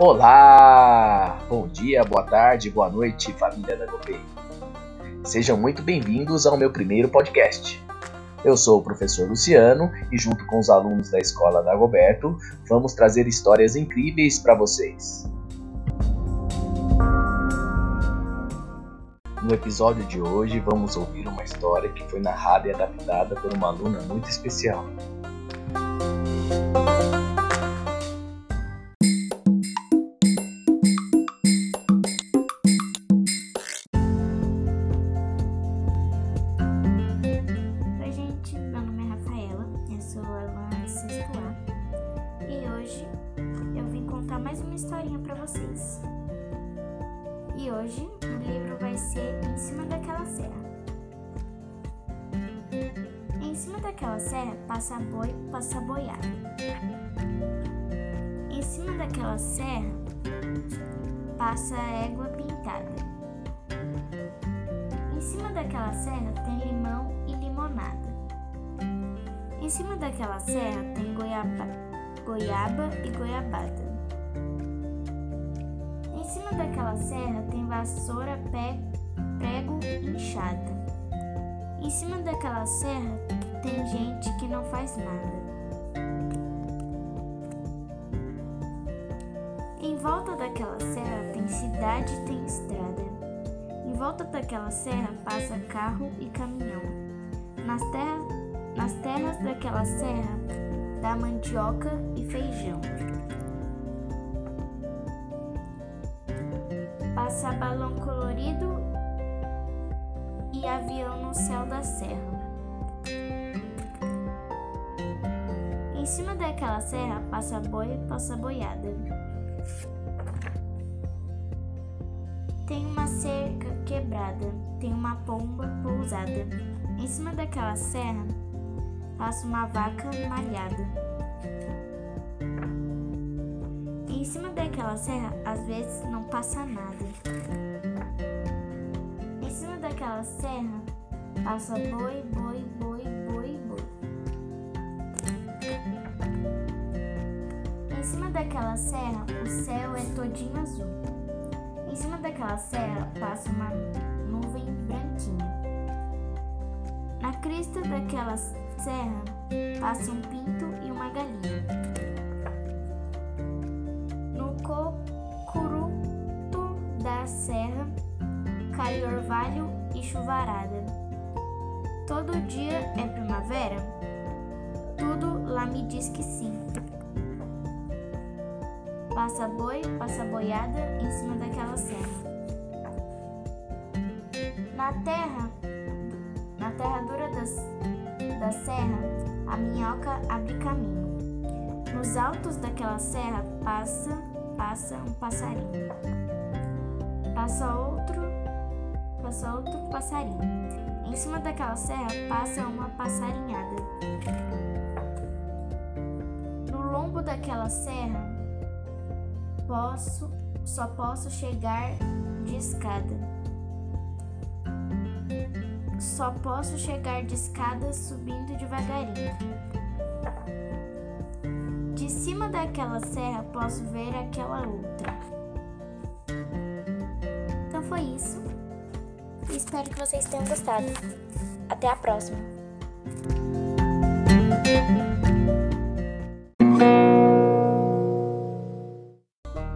Olá! Bom dia, boa tarde, boa noite, família da Gopei. Sejam muito bem-vindos ao meu primeiro podcast. Eu sou o professor Luciano e, junto com os alunos da escola da Goberto, vamos trazer histórias incríveis para vocês. No episódio de hoje, vamos ouvir uma história que foi narrada e adaptada por uma aluna muito especial. Historinha para vocês. E hoje o livro vai ser Em cima daquela serra. Em cima daquela serra passa boi, passa boiada. Em cima daquela serra passa égua pintada. Em cima daquela serra tem limão e limonada. Em cima daquela serra tem goiaba, goiaba e goiabada cima daquela serra tem vassoura, pé, prego inchada. Em cima daquela serra tem gente que não faz nada. Em volta daquela serra tem cidade e tem estrada. Em volta daquela serra passa carro e caminhão. Nas, terra, nas terras daquela serra dá mandioca e feijão. passa balão colorido e avião no céu da serra. Em cima daquela serra passa boi, passa boiada. Tem uma cerca quebrada, tem uma pomba pousada. Em cima daquela serra passa uma vaca malhada. Em cima daquela serra, às vezes não passa nada. Em cima daquela serra, passa boi, boi, boi, boi, boi. Em cima daquela serra, o céu é todinho azul. Em cima daquela serra, passa uma nuvem branquinha. Na crista daquela serra, passa um pinto e uma galinha. serra, cai orvalho e chuvarada. Todo dia é primavera? Tudo lá me diz que sim. Passa boi, passa boiada em cima daquela serra. Na terra, na terra dura das, da serra, a minhoca abre caminho. Nos altos daquela serra passa, passa um passarinho passa outro, passa outro passarinho. Em cima daquela serra passa uma passarinhada. No lombo daquela serra posso, só posso chegar de escada. Só posso chegar de escada subindo devagarinho. De cima daquela serra posso ver aquela outra foi isso. espero que vocês tenham gostado. Até a próxima.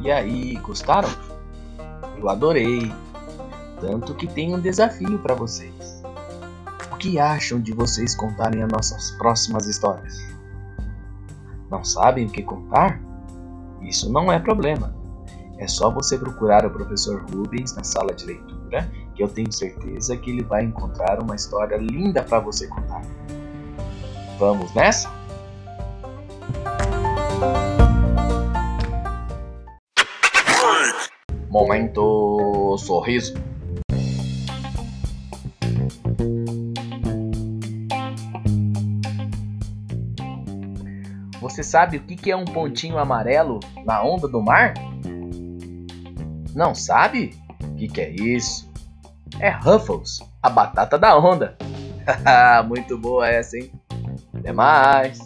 E aí, gostaram? Eu adorei. Tanto que tem um desafio para vocês. Que acham de vocês contarem as nossas próximas histórias? Não sabem o que contar? Isso não é problema. É só você procurar o professor Rubens na sala de leitura, que eu tenho certeza que ele vai encontrar uma história linda para você contar. Vamos nessa? Momento sorriso. Você sabe o que é um pontinho amarelo na onda do mar? Não sabe? O que, é isso? É Ruffles, a batata da onda. Muito boa essa, hein? Até mais!